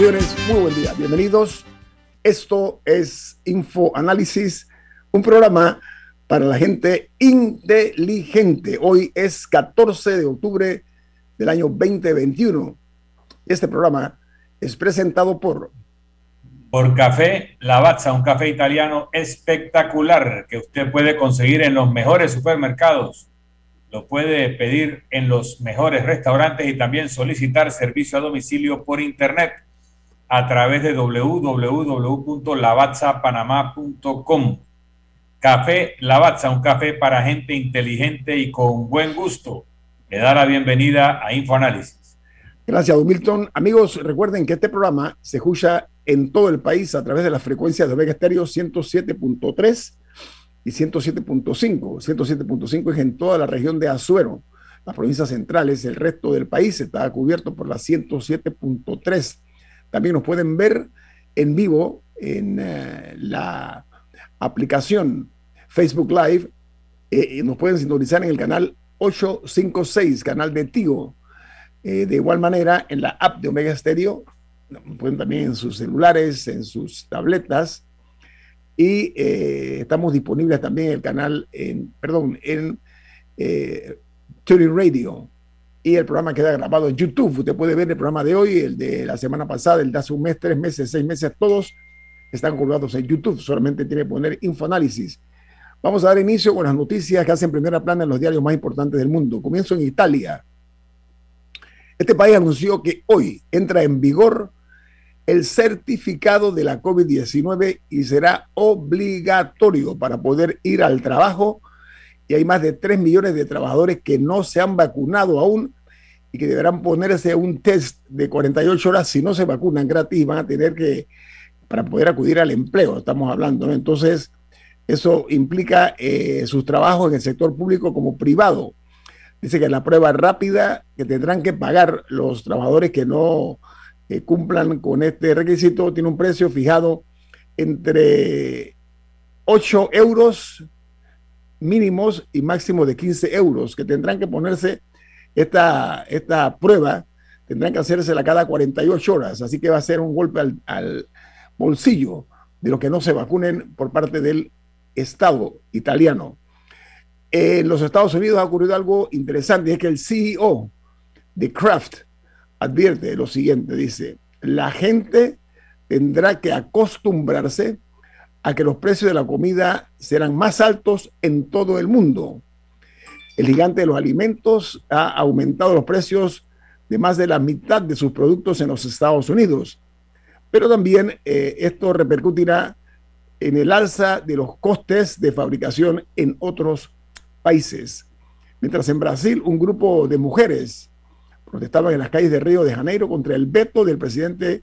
Señoras muy buen día. Bienvenidos. Esto es Info Análisis, un programa para la gente inteligente. Hoy es 14 de octubre del año 2021. Este programa es presentado por... Por Café Lavazza, un café italiano espectacular que usted puede conseguir en los mejores supermercados. Lo puede pedir en los mejores restaurantes y también solicitar servicio a domicilio por internet a través de www.lavazzapanamá.com. Café Lavazza, un café para gente inteligente y con buen gusto. Le da la bienvenida a InfoAnálisis. Gracias, don Milton. Amigos, recuerden que este programa se escucha en todo el país a través de las frecuencias de Estéreo 107.3 y 107.5. 107.5 es en toda la región de Azuero, las provincias centrales, el resto del país está cubierto por la 107.3 también nos pueden ver en vivo en eh, la aplicación Facebook Live. Eh, nos pueden sintonizar en el canal 856, canal de Tigo. Eh, de igual manera, en la app de Omega Stereo, pueden también en sus celulares, en sus tabletas. Y estamos disponibles también en el canal, en, perdón, en Tuning Radio y el programa queda grabado en YouTube. Usted puede ver el programa de hoy, el de la semana pasada, el de hace un mes, tres meses, seis meses, todos están colgados en YouTube. Solamente tiene que poner Infoanálisis. Vamos a dar inicio con las noticias que hacen primera plana en los diarios más importantes del mundo. Comienzo en Italia. Este país anunció que hoy entra en vigor el certificado de la COVID-19 y será obligatorio para poder ir al trabajo y hay más de 3 millones de trabajadores que no se han vacunado aún y que deberán ponerse un test de 48 horas si no se vacunan gratis, van a tener que, para poder acudir al empleo, estamos hablando, ¿no? Entonces, eso implica eh, sus trabajos en el sector público como privado. Dice que la prueba rápida que tendrán que pagar los trabajadores que no cumplan con este requisito tiene un precio fijado entre 8 euros mínimos y máximos de 15 euros que tendrán que ponerse esta, esta prueba, tendrán que hacérsela cada 48 horas, así que va a ser un golpe al, bolsillo de los que no se vacunen por parte del Estado italiano. En los Estados Unidos ha ocurrido algo interesante, es que el CEO de Kraft advierte lo siguiente, dice, la gente tendrá que acostumbrarse a que los precios de la comida serán más altos en todo el mundo. El gigante de los alimentos ha aumentado los precios de más de la mitad de sus productos en los Estados Unidos. Pero también eh, esto repercutirá en el alza de los costes de fabricación en otros países. Mientras en Brasil un grupo de mujeres protestaban en las calles de Río de Janeiro contra el veto del presidente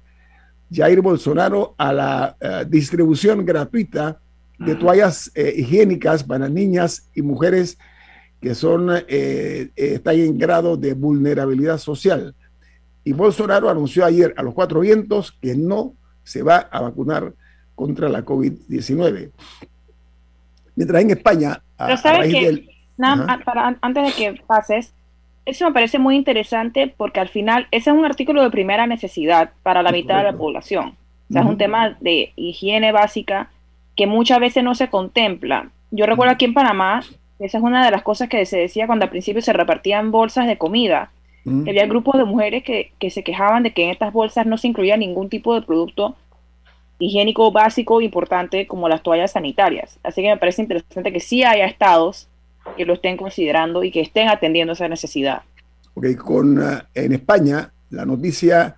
Jair Bolsonaro a la eh, distribución gratuita de toallas eh, higiénicas para niñas y mujeres que son, eh, están en grado de vulnerabilidad social. Y Bolsonaro anunció ayer a los cuatro vientos que no se va a vacunar contra la COVID-19. Mientras en España, a, antes de que pases, eso me parece muy interesante porque al final ese es un artículo de primera necesidad para la mitad de la población. O sea, es un tema de higiene básica que muchas veces no se contempla. Yo recuerdo aquí en Panamá, esa es una de las cosas que se decía cuando al principio se repartían bolsas de comida. Había grupos de mujeres que, que se quejaban de que en estas bolsas no se incluía ningún tipo de producto higiénico básico importante como las toallas sanitarias. Así que me parece interesante que sí haya estados que lo estén considerando y que estén atendiendo esa necesidad. Porque con, ah, en España la noticia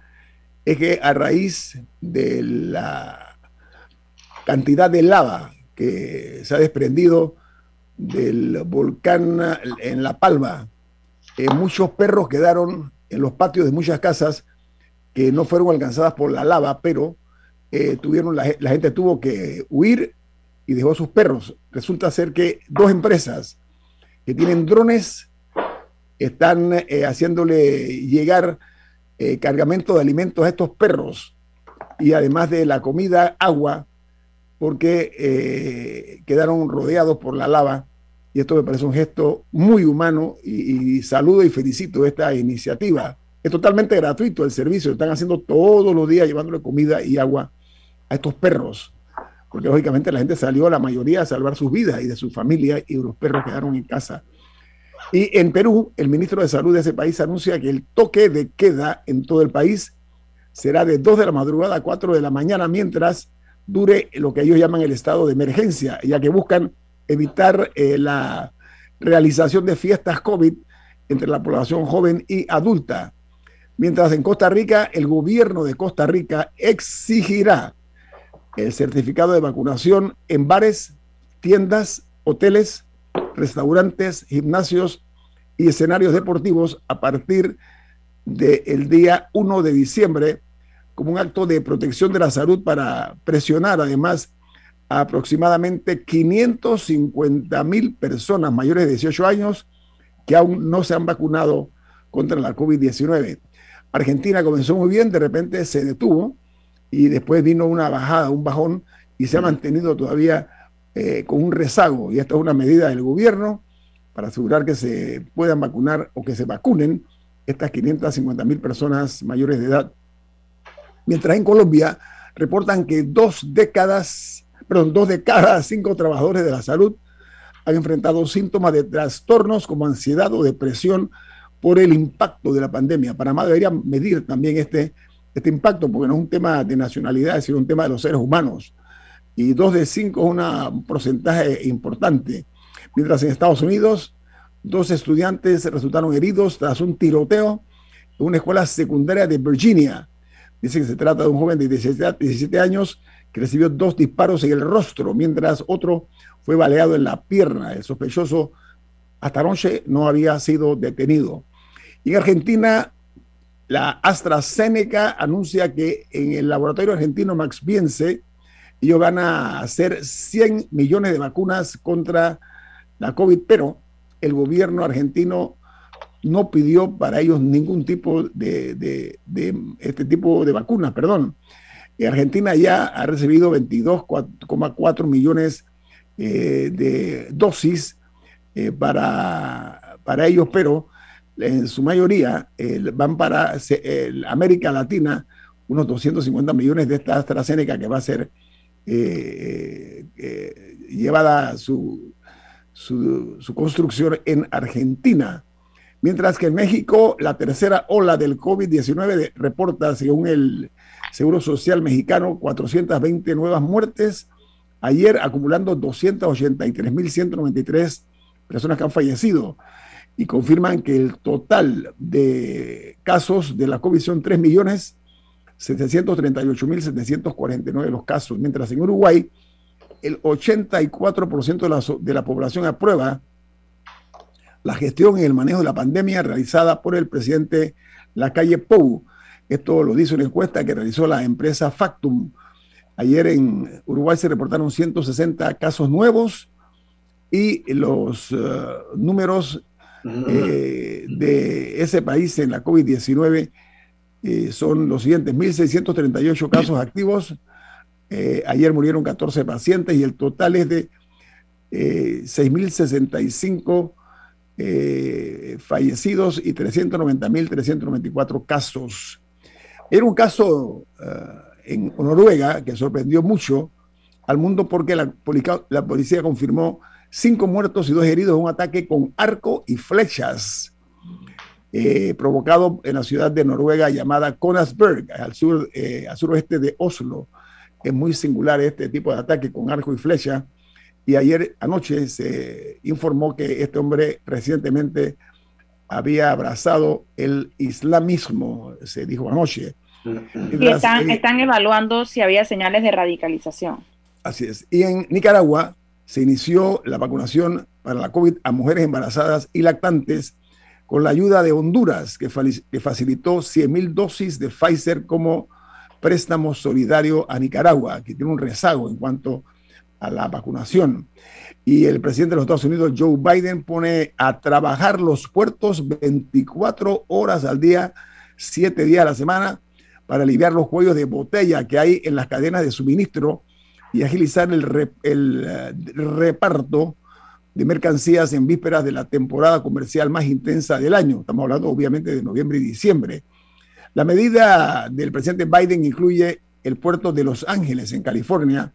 es que a raíz de la cantidad de lava que se ha desprendido del volcán en La Palma, eh, muchos perros quedaron en los patios de muchas casas que no fueron alcanzadas por la lava, pero eh, tuvieron la, gente tuvo que huir y dejó sus perros. Resulta ser que dos empresas que tienen drones están eh, haciéndole llegar cargamento de alimentos a estos perros y además de la comida, agua, porque quedaron rodeados por la lava y esto me parece un gesto muy humano y, saludo y felicito esta iniciativa. Es totalmente gratuito el servicio, están haciendo todos los días llevándole comida y agua a estos perros, porque lógicamente la gente salió, la mayoría, a salvar sus vidas y de su familia y los perros quedaron en casa. Y en Perú, el ministro de Salud de ese país anuncia que el toque de queda en todo el país será de 2 de la madrugada a 4 de la mañana mientras dure lo que ellos llaman el estado de emergencia, ya que buscan evitar eh, la realización de fiestas COVID entre la población joven y adulta. Mientras en Costa Rica, el gobierno de Costa Rica exigirá el certificado de vacunación en bares, tiendas, hoteles, restaurantes, gimnasios y escenarios deportivos a partir del día 1 de diciembre como un acto de protección de la salud para presionar además aproximadamente 550 mil personas mayores de 18 años que aún no se han vacunado contra la COVID-19. Argentina comenzó muy bien, de repente se detuvo y después vino una bajada, un bajón y se ha mantenido todavía eh, con un rezago. Y esta es una medida del gobierno para asegurar que se puedan vacunar o que se vacunen estas 550 mil personas mayores de edad. Mientras en Colombia reportan que dos décadas perdón, dos de cada cinco trabajadores de la salud han enfrentado síntomas de trastornos como ansiedad o depresión por el impacto de la pandemia. Panamá debería medir también este, este impacto, porque no es un tema de nacionalidad, sino un tema de los seres humanos. Y dos de cinco es un porcentaje importante. Mientras en Estados Unidos, dos estudiantes resultaron heridos tras un tiroteo en una escuela secundaria de Virginia. Dice que se trata de un joven de 17 años que recibió dos disparos en el rostro, mientras otro fue baleado en la pierna. El sospechoso hasta anoche no había sido detenido. Y en Argentina, la AstraZeneca anuncia que en el laboratorio argentino Max Biense, ellos van a hacer 100 millones de vacunas contra la COVID, pero el gobierno argentino no pidió para ellos ningún tipo de, este tipo de vacunas, perdón. Argentina ya ha recibido 22,4 millones eh, de dosis eh, para, para ellos, pero en su mayoría van para América Latina unos 250 millones de esta AstraZeneca que va a ser eh, llevada su, su, su, construcción en Argentina. Mientras que en México la tercera ola del COVID-19 reporta, según el Seguro Social Mexicano, 420 nuevas muertes. Ayer acumulando 283.193 personas que han fallecido y confirman que el total de casos de la COVID son 3.738.749 los casos, mientras en Uruguay el 84% de la, de la población aprueba la gestión y el manejo de la pandemia realizada por el presidente Lacalle Pou. Esto lo dice una encuesta que realizó la empresa Factum. Ayer en Uruguay se reportaron 160 casos nuevos y los eh, números eh, de ese país en la COVID-19 eh, son los siguientes, 1.638 casos activos, ayer murieron 14 pacientes y el total es de 6.065 fallecidos y 390.394 casos. Era un caso eh, en Noruega que sorprendió mucho al mundo porque la, la, policía confirmó cinco muertos y dos heridos en un ataque con arco y flechas eh, provocado en la ciudad de Noruega llamada Konasberg, al, sur, eh, al suroeste de Oslo. Es muy singular este tipo de ataque con arco y flecha. Y ayer anoche se informó que este hombre recientemente había abrazado el islamismo, se dijo anoche. Y están, están evaluando si había señales de radicalización. Así es. Y en Nicaragua se inició la vacunación para la COVID a mujeres embarazadas y lactantes con la ayuda de Honduras, que, facilitó 100 mil dosis de Pfizer como préstamo solidario a Nicaragua, que tiene un rezago en cuanto a la vacunación. Y el presidente de los Estados Unidos, Joe Biden, pone a trabajar los puertos 24 horas al día, 7 días a la semana, para aliviar los cuellos de botella que hay en las cadenas de suministro y agilizar el, el eh, reparto de mercancías en vísperas de la temporada comercial más intensa del año. Estamos hablando obviamente de noviembre y diciembre. La medida del presidente Biden incluye el puerto de Los Ángeles, en California,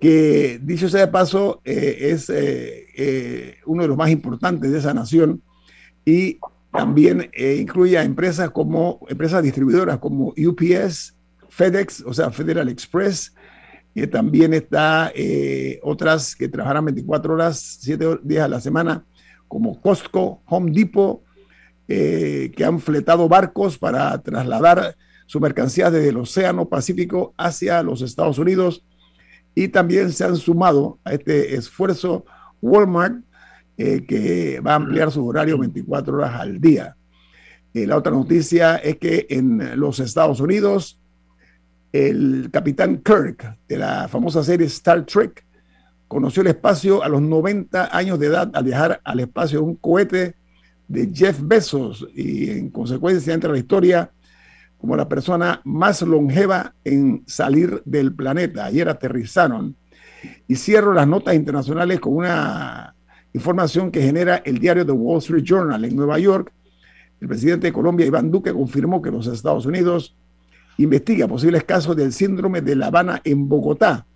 que dicho sea de paso, eh, es eh, uno de los más importantes de esa nación y también incluye a empresas como empresas distribuidoras como UPS, FedEx, o sea, Federal Express, también está eh, otras que trabajarán 24 horas, 7 días a la semana, como Costco, Home Depot, eh, que han fletado barcos para trasladar su mercancía desde el Océano Pacífico hacia los Estados Unidos. Y también se han sumado a este esfuerzo Walmart, eh, que va a ampliar su horario 24 horas al día. la otra noticia es que en los Estados Unidos el capitán Kirk de la famosa serie Star Trek conoció el espacio a los 90 años de edad al viajar al espacio un cohete de Jeff Bezos y en consecuencia entra la historia como la persona más longeva en salir del planeta. Ayer aterrizaron. Y cierro las notas internacionales con una información que genera el diario The Wall Street Journal en Nueva York. El presidente de Colombia, Iván Duque, confirmó que los Estados Unidos investiga posibles casos del síndrome de La Habana en Bogotá.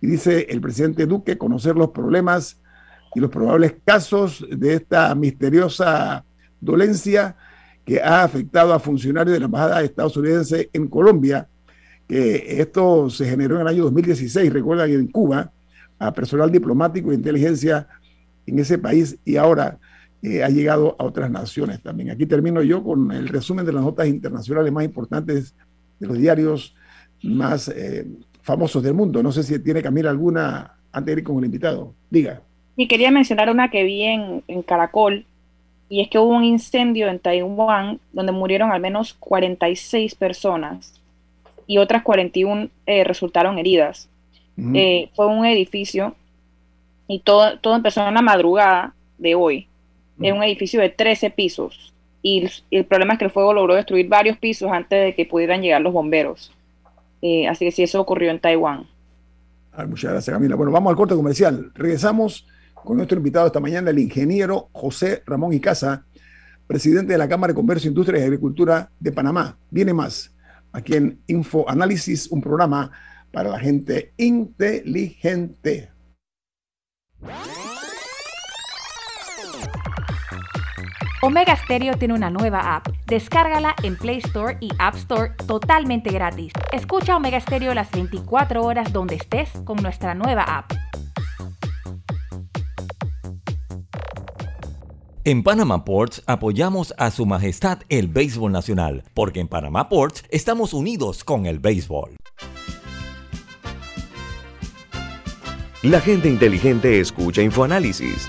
Y dice el presidente Duque conocer los problemas y los probables casos de esta misteriosa dolencia que ha afectado a funcionarios de la Embajada estadounidense en Colombia, que esto se generó en el año 2016, recuerdan, en Cuba, a personal diplomático e inteligencia en ese país y ahora eh, ha llegado a otras naciones también. Aquí termino yo con el resumen de las notas internacionales más importantes de los diarios más eh, famosos del mundo. No sé si tiene Camila alguna antes de ir con el invitado. Diga. Y quería mencionar una que vi en, Caracol, y es que hubo un incendio en Taiwán donde murieron al menos 46 personas y otras 41 eh, resultaron heridas. Eh, fue un edificio y todo, todo empezó en la madrugada de hoy. Es un edificio de 13 pisos y el, problema es que el fuego logró destruir varios pisos antes de que pudieran llegar los bomberos. Eh, así que sí, eso ocurrió en Taiwán. muchas gracias, Camila. Bueno, vamos al corte comercial. Regresamos con nuestro invitado esta mañana, el ingeniero José Ramón Icaza, presidente de la Cámara de Comercio, Industria y Agricultura de Panamá. Viene más aquí en Info Análisis, un programa para la gente inteligente. Omega Stereo tiene una nueva app. Descárgala en Play Store y App Store totalmente gratis. Escucha Omega Stereo las 24 horas donde estés con nuestra nueva app. En Panama Ports apoyamos a Su Majestad el Béisbol Nacional, porque en Panama Ports estamos unidos con el béisbol. La gente inteligente escucha InfoAnálisis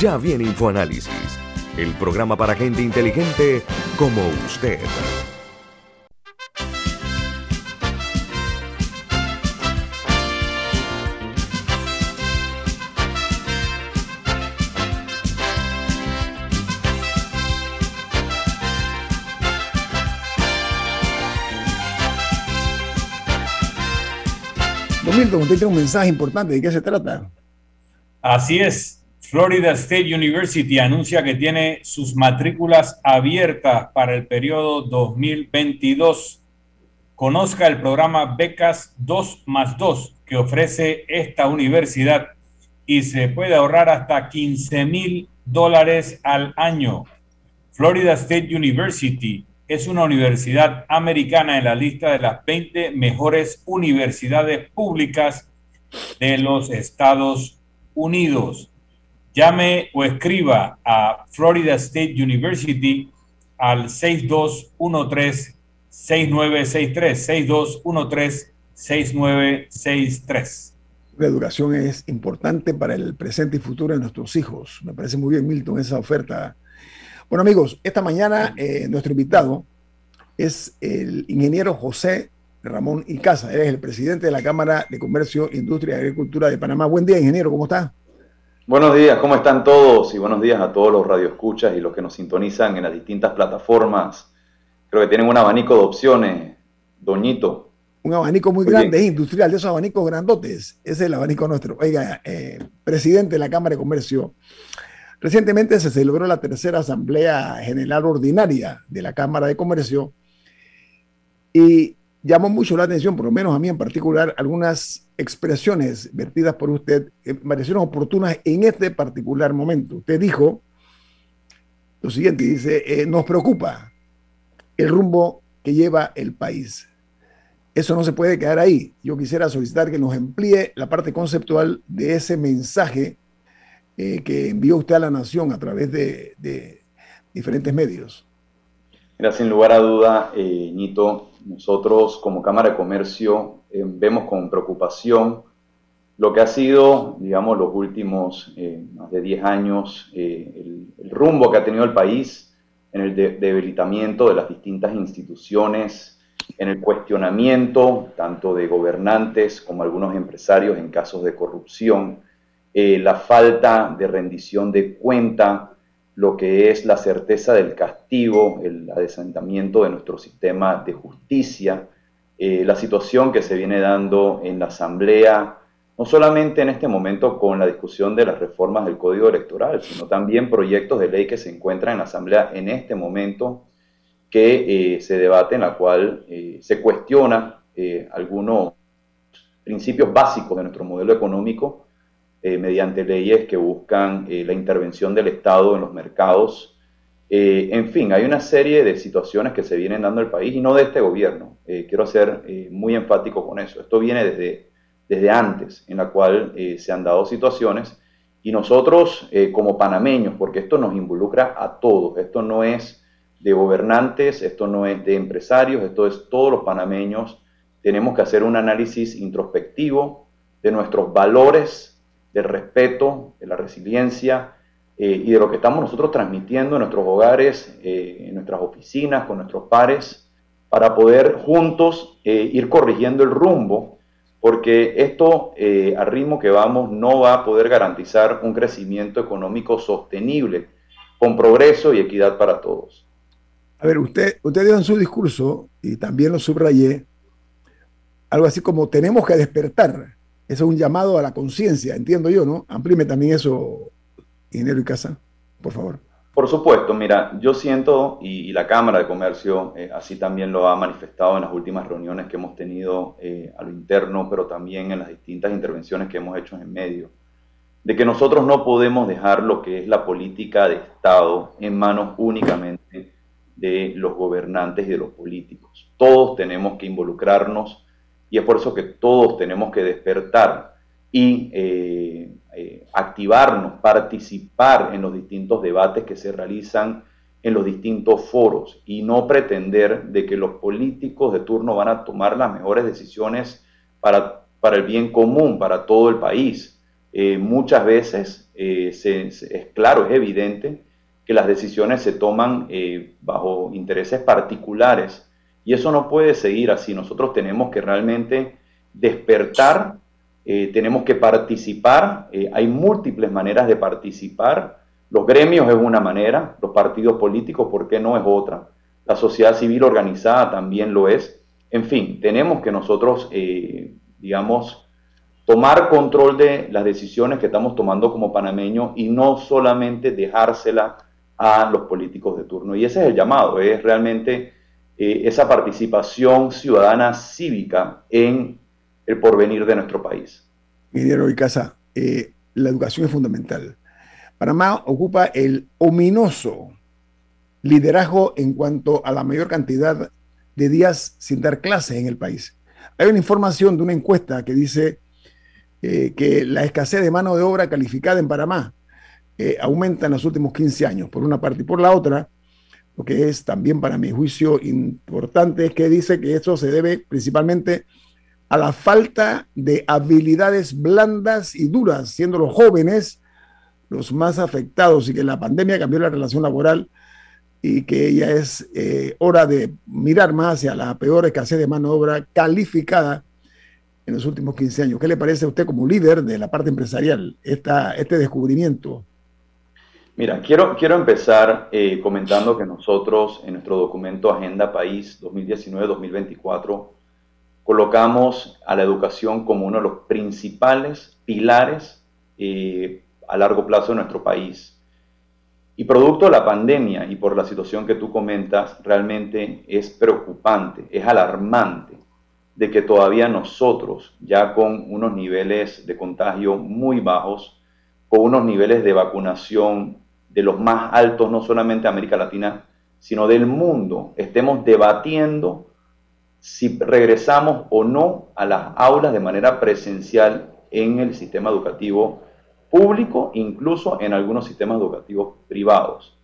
Ya viene InfoAnálisis, el programa para gente inteligente como usted. Milton, usted tiene un mensaje importante. ¿De qué se trata? Así es. Florida State University anuncia que tiene sus matrículas abiertas para el periodo 2022. Conozca el programa Becas 2 más 2 que ofrece esta universidad y se puede ahorrar hasta 15 mil dólares al año. Florida State University es una universidad americana en la lista de las 20 mejores universidades públicas de los Estados Unidos. Llame o escriba a Florida State University al 6213-6963, 6213-6963. La educación es importante para el presente y futuro de nuestros hijos. Me parece muy bien, Milton, esa oferta bueno, amigos, esta mañana eh, nuestro invitado es el ingeniero José Ramón Icaza. Él es el presidente de la Cámara de Comercio, Industria y Agricultura de Panamá. Buen día, ingeniero, ¿cómo está? Buenos días, ¿cómo están todos? Y buenos días a todos los radioescuchas y los que nos sintonizan en las distintas plataformas. Creo que tienen un abanico de opciones, Doñito. Un abanico muy, grande, es industrial, de esos abanicos grandotes. Ese es el abanico nuestro. Oiga, eh, presidente de la Cámara de Comercio, Recientemente se celebró la tercera Asamblea General Ordinaria de la Cámara de Comercio y llamó mucho la atención, por lo menos a mí en particular, algunas expresiones vertidas por usted que parecieron oportunas en este particular momento. Usted dijo lo siguiente, dice, eh, nos preocupa el rumbo que lleva el país. Eso no se puede quedar ahí. Yo quisiera solicitar que nos amplíe la parte conceptual de ese mensaje eh, que envió usted a la nación a través de, diferentes medios? Mira, sin lugar a duda, eh, Ñito, nosotros como Cámara de Comercio eh, vemos con preocupación lo que ha sido, digamos, los últimos eh, más de 10 años, el, rumbo que ha tenido el país en el debilitamiento de las distintas instituciones, en el cuestionamiento tanto de gobernantes como algunos empresarios en casos de corrupción, eh, la falta de rendición de cuenta, lo que es la certeza del castigo, el adesentamiento de nuestro sistema de justicia, eh, la situación que se viene dando en la Asamblea, no solamente en este momento con la discusión de las reformas del Código Electoral, sino también proyectos de ley que se encuentran en la Asamblea en este momento que eh, se debate, en la cual se cuestiona algunos principios básicos de nuestro modelo económico eh, mediante leyes que buscan eh, la intervención del Estado en los mercados. Eh, en fin, hay una serie de situaciones que se vienen dando el país y no de este gobierno. quiero ser muy enfático con eso. Esto viene desde, desde antes, en la cual se han dado situaciones y nosotros como panameños, porque esto nos involucra a todos, esto no es de gobernantes, esto no es de empresarios, esto es todos los panameños, tenemos que hacer un análisis introspectivo de nuestros valores del respeto, de la resiliencia eh, y de lo que estamos nosotros transmitiendo en nuestros hogares, eh, en nuestras oficinas, con nuestros pares, para poder juntos eh, ir corrigiendo el rumbo, porque esto al ritmo que vamos no va a poder garantizar un crecimiento económico sostenible, con progreso y equidad para todos. A ver, usted, usted dio en su discurso, y también lo subrayé, algo así como tenemos que despertar. Eso es un llamado a la conciencia, entiendo yo, ¿no? Amplíme también eso, Dinero y Casa, por favor. Por supuesto, mira, yo siento, y, la Cámara de Comercio eh, así también lo ha manifestado en las últimas reuniones que hemos tenido eh, a lo interno, pero también en las distintas intervenciones que hemos hecho en medio, de que nosotros no podemos dejar lo que es la política de Estado en manos únicamente de los gobernantes y de los políticos. Todos tenemos que involucrarnos y es por eso que todos tenemos que despertar y eh, eh, activarnos, participar en los distintos debates que se realizan en los distintos foros y no pretender de que los políticos de turno van a tomar las mejores decisiones para, para el bien común, para todo el país. Eh, muchas veces es claro, es evidente que las decisiones se toman bajo intereses particulares y eso no puede seguir así. Nosotros tenemos que realmente despertar eh, tenemos que participar, eh, hay múltiples maneras de participar, los gremios es una manera, los partidos políticos, ¿por qué no es otra? La sociedad civil organizada también lo es. En fin, tenemos que nosotros, eh, digamos, tomar control de las decisiones que estamos tomando como panameños y no solamente dejársela a los políticos de turno. Y ese es el llamado, es realmente esa participación ciudadana cívica en el porvenir de nuestro país. Ingeniero y Casa, eh, la educación es fundamental. Panamá ocupa el ominoso liderazgo en cuanto a la mayor cantidad de días sin dar clases en el país. Hay una información de una encuesta que dice eh, que la escasez de mano de obra calificada en Panamá eh, aumenta en los últimos 15 años, por una parte. Y por la otra, lo que es también para mi juicio importante es que dice que eso se debe principalmente a la falta de habilidades blandas y duras, siendo los jóvenes los más afectados y que la pandemia cambió la relación laboral y que ya es eh, hora de mirar más hacia la peor escasez de mano de obra calificada en los últimos 15 años. ¿Qué le parece a usted como líder de la parte empresarial esta, este descubrimiento? Mira, quiero, quiero empezar eh, comentando que nosotros en nuestro documento Agenda País 2019-2024 colocamos a la educación como uno de los principales pilares eh, a largo plazo de nuestro país. Y producto de la pandemia y por la situación que tú comentas, realmente es preocupante, es alarmante de que todavía nosotros, ya con unos niveles de contagio muy bajos, con unos niveles de vacunación de los más altos, no solamente de América Latina, sino del mundo, estemos debatiendo si regresamos o no a las aulas de manera presencial en el sistema educativo público, incluso en algunos sistemas educativos privados.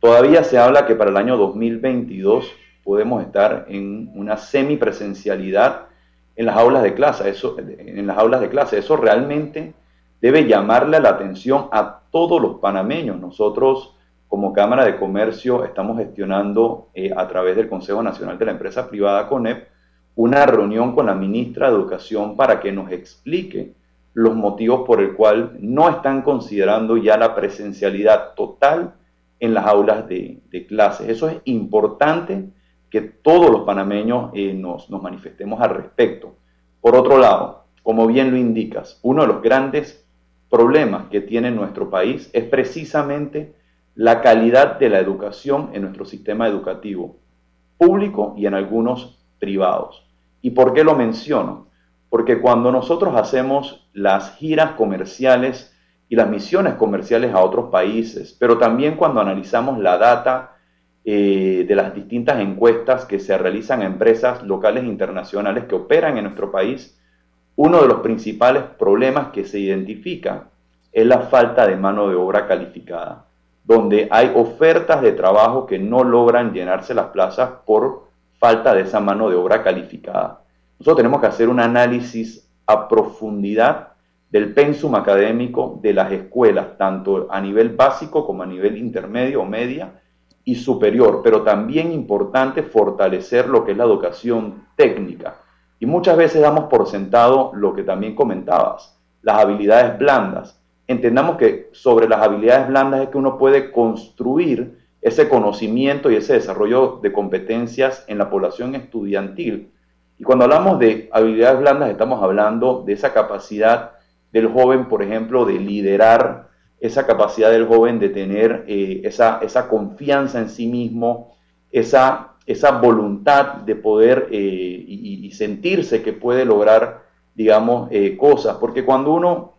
Todavía se habla que para el año 2022 podemos estar en una semipresencialidad en las aulas de clase. Eso, en las aulas de clase. Eso realmente debe llamarle la atención a todos los panameños. Nosotros como Cámara de Comercio estamos gestionando eh, a través del Consejo Nacional de la Empresa Privada CONEP una reunión con la ministra de Educación para que nos explique los motivos por el cual no están considerando ya la presencialidad total en las aulas de, clases. Eso es importante que todos los panameños eh, nos manifestemos al respecto. Por otro lado, como bien lo indicas, uno de los grandes problemas que tiene nuestro país es precisamente la calidad de la educación en nuestro sistema educativo público y en algunos privados. ¿Y por qué lo menciono? Porque cuando nosotros hacemos las giras comerciales y las misiones comerciales a otros países, pero también cuando analizamos la data eh, de las distintas encuestas que se realizan a empresas locales e internacionales que operan en nuestro país, uno de los principales problemas que se identifica es la falta de mano de obra calificada donde hay ofertas de trabajo que no logran llenarse las plazas por falta de esa mano de obra calificada. Nosotros tenemos que hacer un análisis a profundidad del pensum académico de las escuelas, tanto a nivel básico como a nivel intermedio o media y superior, pero también importante fortalecer lo que es la educación técnica. Y muchas veces damos por sentado lo que también comentabas, las habilidades blandas entendamos que sobre las habilidades blandas es que uno puede construir ese conocimiento y ese desarrollo de competencias en la población estudiantil. Y cuando hablamos de habilidades blandas estamos hablando de esa capacidad del joven, por ejemplo, de liderar esa capacidad del joven de tener eh, esa, esa, confianza en sí mismo, esa, esa voluntad de poder eh, y, sentirse que puede lograr, digamos, eh, cosas. Porque cuando uno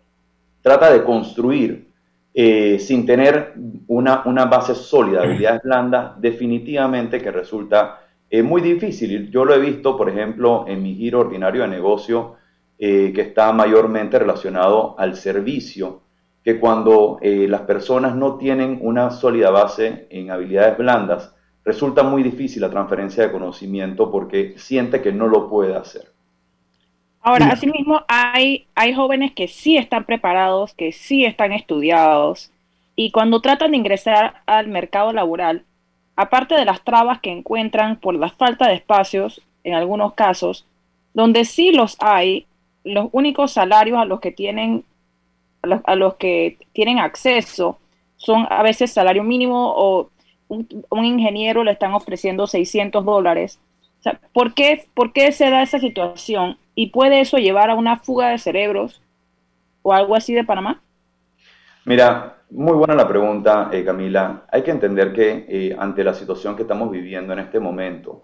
trata de construir sin tener una, una, base sólida, habilidades blandas, definitivamente que resulta muy difícil. Yo lo he visto, por ejemplo, en mi giro ordinario de negocio, que está mayormente relacionado al servicio que cuando eh, las personas no tienen una sólida base en habilidades blandas, resulta muy difícil la transferencia de conocimiento porque siente que no lo puede hacer. Ahora, asimismo, hay, hay jóvenes que sí están preparados, que sí están estudiados, y cuando tratan de ingresar al mercado laboral, aparte de las trabas que encuentran por la falta de espacios, en algunos casos, donde sí los hay, los únicos salarios a los que tienen a los, que tienen acceso son a veces salario mínimo o un, ingeniero le están ofreciendo 600 dólares. ¿por, qué, ¿Por qué se da esa situación? ¿Y puede eso llevar a una fuga de cerebros o algo así de Panamá? Mira, muy buena la pregunta, eh, Camila. Hay que entender que eh, ante la situación que estamos viviendo en este momento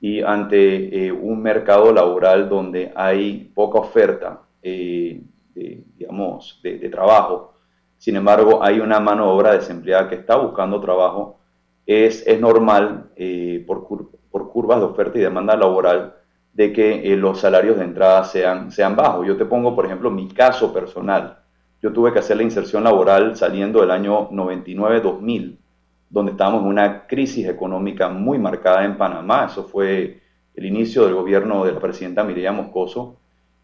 y ante eh, un mercado laboral donde hay poca oferta, de, digamos, de, trabajo. Sin embargo, hay una mano de obra desempleada que está buscando trabajo. Es, es normal, eh, por, por, curvas de oferta y demanda laboral, de que eh, los salarios de entrada sean, sean bajos. Yo te pongo, por ejemplo, mi caso personal. Yo tuve que hacer la inserción laboral saliendo del año 99-2000, donde estábamos en una crisis económica muy marcada en Panamá. Eso fue el inicio del gobierno de la presidenta Mireya Moscoso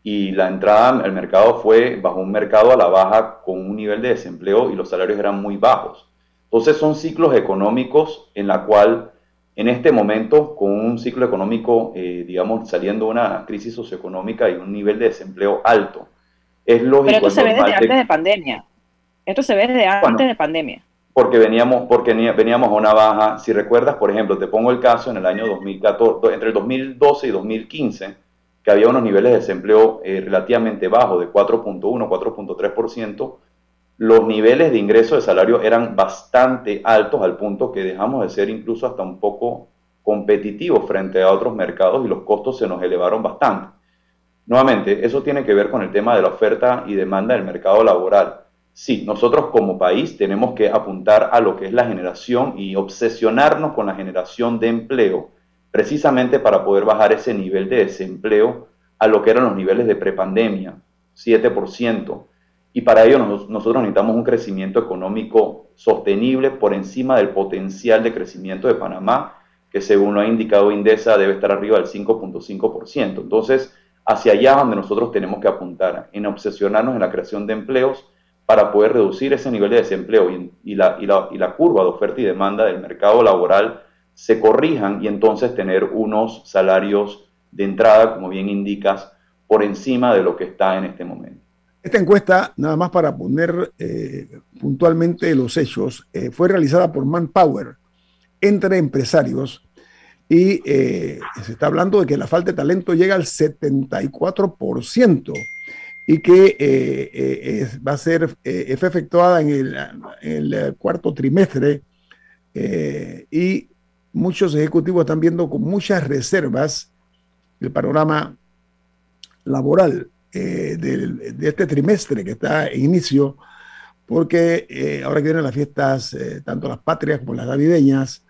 y la entrada al mercado fue bajo un mercado a la baja con un nivel de desempleo y los salarios eran muy bajos. Entonces son ciclos económicos en la cual en este momento con un ciclo económico, eh, digamos, saliendo de una crisis socioeconómica y un nivel de desempleo alto, es lógico. Pero esto se ve desde antes de pandemia. Esto se ve desde antes de pandemia. Porque veníamos, porque veníamos a una baja. Si recuerdas, por ejemplo, te pongo el caso en el año 2014, entre el 2012 y 2015 que había unos niveles de desempleo eh, relativamente bajos, de 4.1, 4.3%, los niveles de ingreso de salario eran bastante altos al punto que dejamos de ser incluso hasta un poco competitivos frente a otros mercados y los costos se nos elevaron bastante. Nuevamente, eso tiene que ver con el tema de la oferta y demanda del mercado laboral. Sí, nosotros como país tenemos que apuntar a lo que es la generación y obsesionarnos con la generación de empleo precisamente para poder bajar ese nivel de desempleo a lo que eran los niveles de prepandemia, 7%. Y para ello nosotros necesitamos un crecimiento económico sostenible por encima del potencial de crecimiento de Panamá, que según lo ha indicado Indesa debe estar arriba del 5.5%. Entonces, hacia allá donde nosotros tenemos que apuntar, en obsesionarnos en la creación de empleos para poder reducir ese nivel de desempleo y, la, y la curva de oferta y demanda del mercado laboral se corrijan y entonces tener unos salarios de entrada, como bien indicas, por encima de lo que está en este momento. Esta encuesta, nada más para poner eh, puntualmente los hechos, eh, fue realizada por Manpower entre empresarios y eh, se está hablando de que la falta de talento llega al 74% y que va a ser efectuada en el, en el cuarto trimestre y muchos ejecutivos están viendo con muchas reservas el panorama laboral eh, de, este trimestre que está en inicio, porque eh, ahora que vienen las fiestas, eh, tanto las patrias como las navideñas,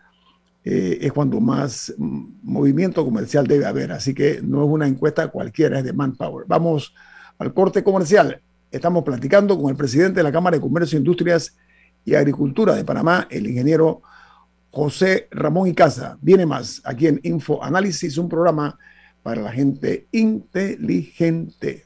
es cuando más movimiento comercial debe haber. Así que no es una encuesta cualquiera, es de Manpower. Vamos al corte comercial. Estamos platicando con el presidente de la Cámara de Comercio, Industrias y Agricultura de Panamá, el ingeniero José Ramón y Casa. Viene más aquí en Info Análisis, un programa para la gente inteligente.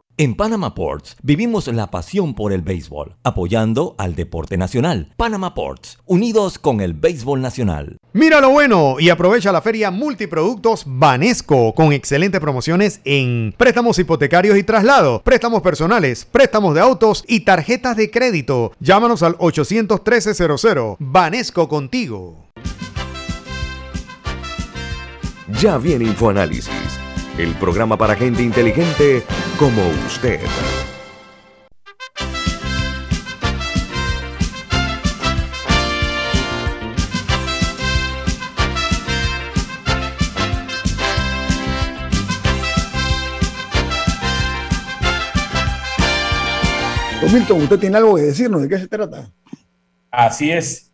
En Panama Ports vivimos la pasión por el béisbol, apoyando al deporte nacional. Panama Ports, unidos con el béisbol nacional. Mira lo bueno y aprovecha la feria multiproductos Banesco con excelentes promociones en préstamos hipotecarios y traslados, préstamos personales, préstamos de autos y tarjetas de crédito. Llámanos al 813-00. Banesco contigo. Ya viene InfoAnálisis, el programa para gente inteligente como usted. Don Milton, ¿usted tiene algo que decirnos? ¿De qué se trata? Así es.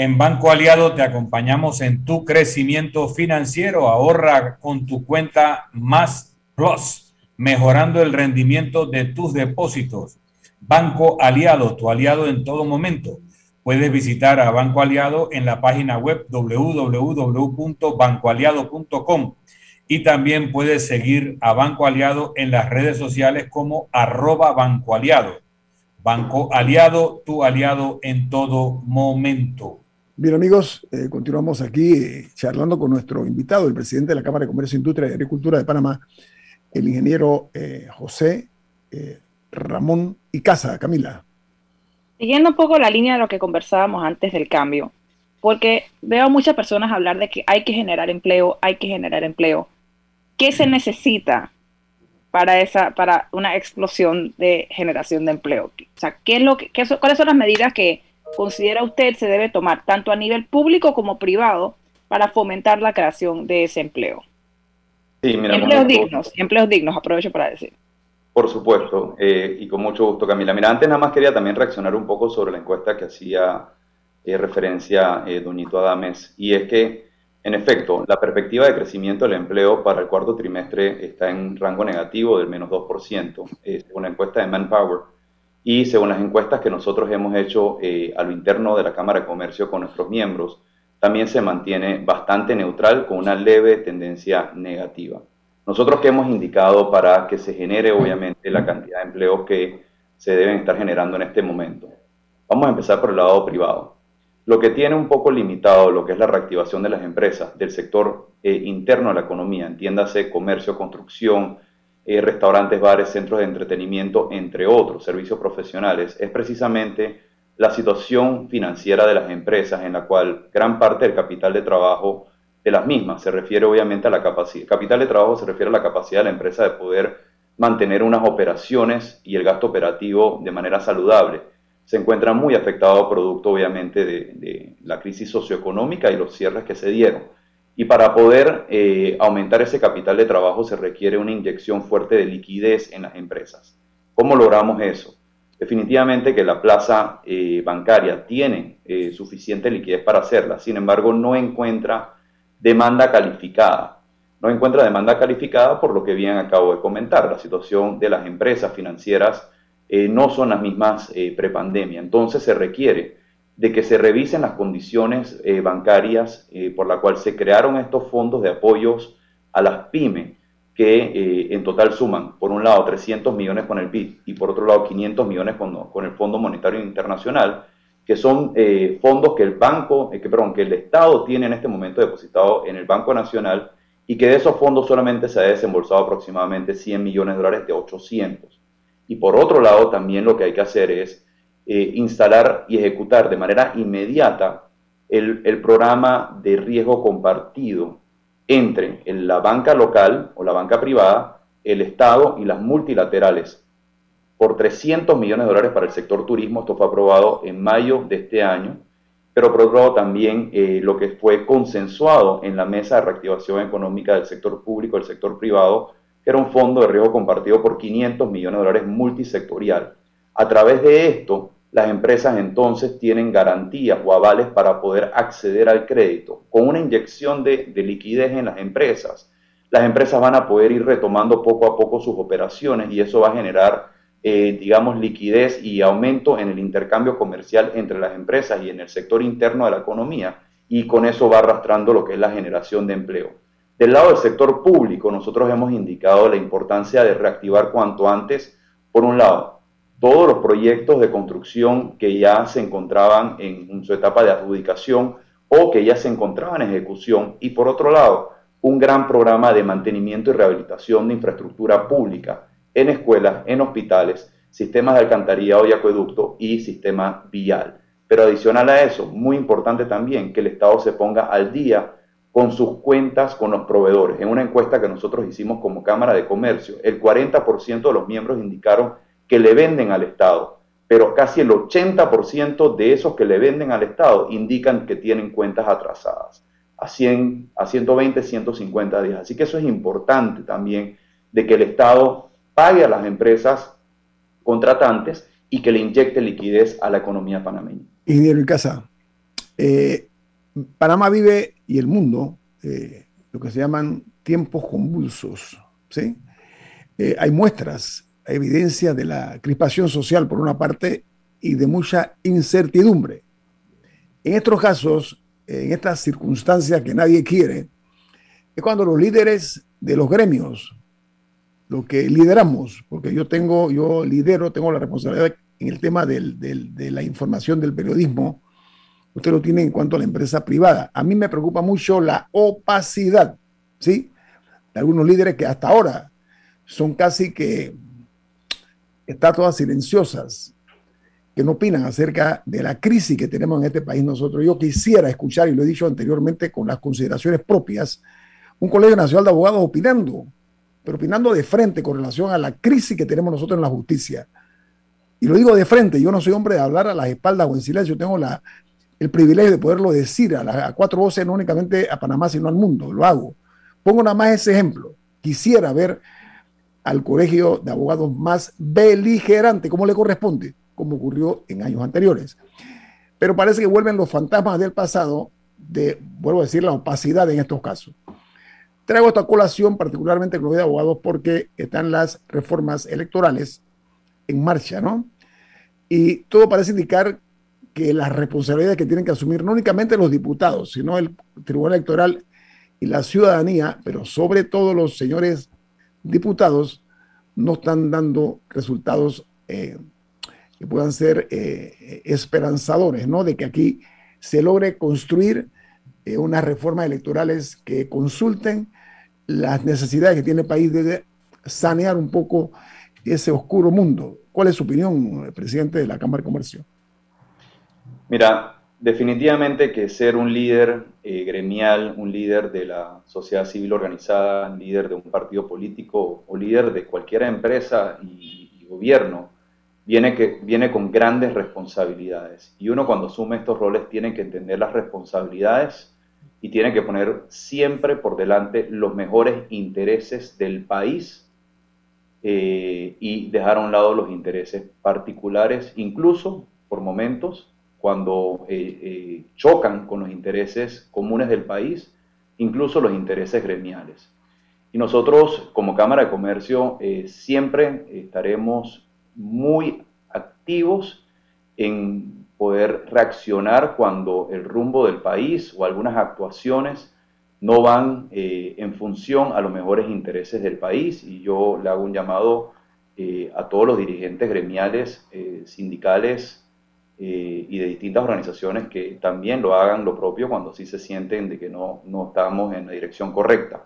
En Banco Aliado te acompañamos en tu crecimiento financiero. Ahorra con tu cuenta Más Plus, mejorando el rendimiento de tus depósitos. Banco Aliado, tu aliado en todo momento. Puedes visitar a Banco Aliado en la página web www.bancoaliado.com y también puedes seguir a Banco Aliado en las redes sociales como arroba Banco Aliado. Banco Aliado, tu aliado en todo momento. Bien amigos, eh, continuamos aquí eh, charlando con nuestro invitado, el presidente de la Cámara de Comercio, Industria y Agricultura de Panamá, el ingeniero eh, José Ramón Icaza. Camila. Siguiendo un poco la línea de lo que conversábamos antes del cambio, porque veo muchas personas hablar de que hay que generar empleo, hay que generar empleo. ¿Qué se necesita para esa para una explosión de generación de empleo? O sea, ¿qué es lo qué, ¿cuáles son las medidas que considera usted se debe tomar tanto a nivel público como privado para fomentar la creación de ese empleo? Sí, mira, empleos dignos, empleos dignos, aprovecho para decir. Por supuesto, eh, y con mucho gusto, Camila. Mira, antes nada más quería también reaccionar un poco sobre la encuesta que hacía eh, referencia eh, Doñito Adames, y es que, en efecto, la perspectiva de crecimiento del empleo para el cuarto trimestre está en rango negativo del menos 2%, según la encuesta de Manpower, y según las encuestas que nosotros hemos hecho a lo interno de la Cámara de Comercio con nuestros miembros, también se mantiene bastante neutral con una leve tendencia negativa. Nosotros que hemos indicado para que se genere obviamente la cantidad de empleos que se deben estar generando en este momento. Vamos a empezar por el lado privado. Lo que tiene un poco limitado lo que es la reactivación de las empresas del sector eh, interno de la economía, entiéndase comercio, construcción, eh, restaurantes, bares, centros de entretenimiento, entre otros servicios profesionales, es precisamente la situación financiera de las empresas en la cual gran parte del capital de trabajo de las mismas se refiere obviamente a la capacidad. Capital de trabajo se refiere a la capacidad de la empresa de poder mantener unas operaciones y el gasto operativo de manera saludable. Se encuentra muy afectado producto obviamente de, la crisis socioeconómica y los cierres que se dieron. Y para poder eh, aumentar ese capital de trabajo se requiere una inyección fuerte de liquidez en las empresas. ¿Cómo logramos eso? Definitivamente que la plaza eh, bancaria tiene eh, suficiente liquidez para hacerla, sin embargo no encuentra demanda calificada. No encuentra demanda calificada por lo que bien acabo de comentar. La situación de las empresas financieras no son las mismas prepandemia. Entonces se requiere de que se revisen las condiciones bancarias por la cual se crearon estos fondos de apoyos a las pymes que eh, en total suman, por un lado, 300 millones con el BID y por otro lado, 500 millones con, con el Fondo Monetario Internacional, que son eh, fondos que el banco, eh, que, perdón, que el Estado tiene en este momento depositado en el Banco Nacional y que de esos fondos solamente se ha desembolsado aproximadamente 100 millones de dólares de 800. Y por otro lado, también lo que hay que hacer es instalar y ejecutar de manera inmediata el, el programa de riesgo compartido entre la banca local o la banca privada, el Estado y las multilaterales por 300 millones de dólares para el sector turismo. Esto fue aprobado en mayo de este año, pero por también eh, lo que fue consensuado en la mesa de reactivación económica del sector público, del sector privado, que era un fondo de riesgo compartido por 500 millones de dólares multisectorial. A través de esto, las empresas entonces tienen garantías o avales para poder acceder al crédito. Con una inyección de, liquidez en las empresas, las empresas van a poder ir retomando poco a poco sus operaciones y eso va a generar, eh, digamos, liquidez y aumento en el intercambio comercial entre las empresas y en el sector interno de la economía. y con eso va arrastrando lo que es la generación de empleo. Del lado del sector público, nosotros hemos indicado la importancia de reactivar cuanto antes, por un lado, todos los proyectos de construcción que ya se encontraban en su etapa de adjudicación o que ya se encontraban en ejecución, y por otro lado, un gran programa de mantenimiento y rehabilitación de infraestructura pública en escuelas, en hospitales, sistemas de alcantarillado y acueducto y sistema vial. Pero adicional a eso, muy importante también que el Estado se ponga al día con sus cuentas con los proveedores. En una encuesta que nosotros hicimos como Cámara de Comercio, el 40% de los miembros indicaron que le venden al Estado, pero casi el 80% de esos que le venden al Estado indican que tienen cuentas atrasadas a, 100, a 120, 150 días. Así que eso es importante también de que el Estado pague a las empresas contratantes y que le inyecte liquidez a la economía panameña. Ingeniero Casa, eh, Panamá vive y el mundo eh, lo que se llaman tiempos convulsos. ¿sí? Eh, hay muestras, evidencia de la crispación social por una parte y de mucha incertidumbre. En estos casos, en estas circunstancias que nadie quiere, es cuando los líderes de los gremios, lo que lideramos, porque yo tengo, yo lidero, tengo la responsabilidad en el tema de la información del periodismo, usted lo tiene en cuanto a la empresa privada. A mí me preocupa mucho la opacidad, ¿sí? De algunos líderes que hasta ahora son casi que estatuas silenciosas, que no opinan acerca de la crisis que tenemos en este país nosotros. Yo quisiera escuchar, y lo he dicho anteriormente con las consideraciones propias, un Colegio Nacional de Abogados opinando pero opinando de frente con relación a la crisis que tenemos nosotros en la justicia. Y lo digo de frente, yo no soy hombre de hablar a las espaldas o en silencio, tengo la, el privilegio de poderlo decir a, a cuatro voces, no únicamente a Panamá, sino al mundo, lo hago. Pongo nada más ese ejemplo. Quisiera ver al colegio de abogados más beligerante, como le corresponde, como ocurrió en años anteriores. Pero parece que vuelven los fantasmas del pasado de, vuelvo a decir, la opacidad en estos casos. Traigo esta colación particularmente con los de abogados porque están las reformas electorales en marcha, ¿no? Y todo parece indicar que las responsabilidades que tienen que asumir no únicamente los diputados, sino el Tribunal Electoral y la ciudadanía, pero sobre todo los señores diputados, no están dando resultados eh, que puedan ser eh, esperanzadores, ¿no? De que aquí se logre construir eh, unas reformas electorales que consulten las necesidades que tiene el país de sanear un poco ese oscuro mundo. ¿Cuál es su opinión, presidente de la Cámara de Comercio? Mira, definitivamente que ser un líder eh, gremial, un líder de la sociedad civil organizada, líder de un partido político o líder de cualquier empresa y, y gobierno, viene, que, viene con grandes responsabilidades. Y uno cuando asume estos roles tiene que entender las responsabilidades y tiene que poner siempre por delante los mejores intereses del país eh, y dejar a un lado los intereses particulares, incluso por momentos cuando eh, eh, chocan con los intereses comunes del país, incluso los intereses gremiales. Y nosotros como Cámara de Comercio siempre estaremos muy activos en poder reaccionar cuando el rumbo del país o algunas actuaciones no van eh, en función a los mejores intereses del país. Y yo le hago un llamado eh, a todos los dirigentes gremiales, eh, y de distintas organizaciones que también lo hagan lo propio cuando sí se sienten de que no, no estamos en la dirección correcta.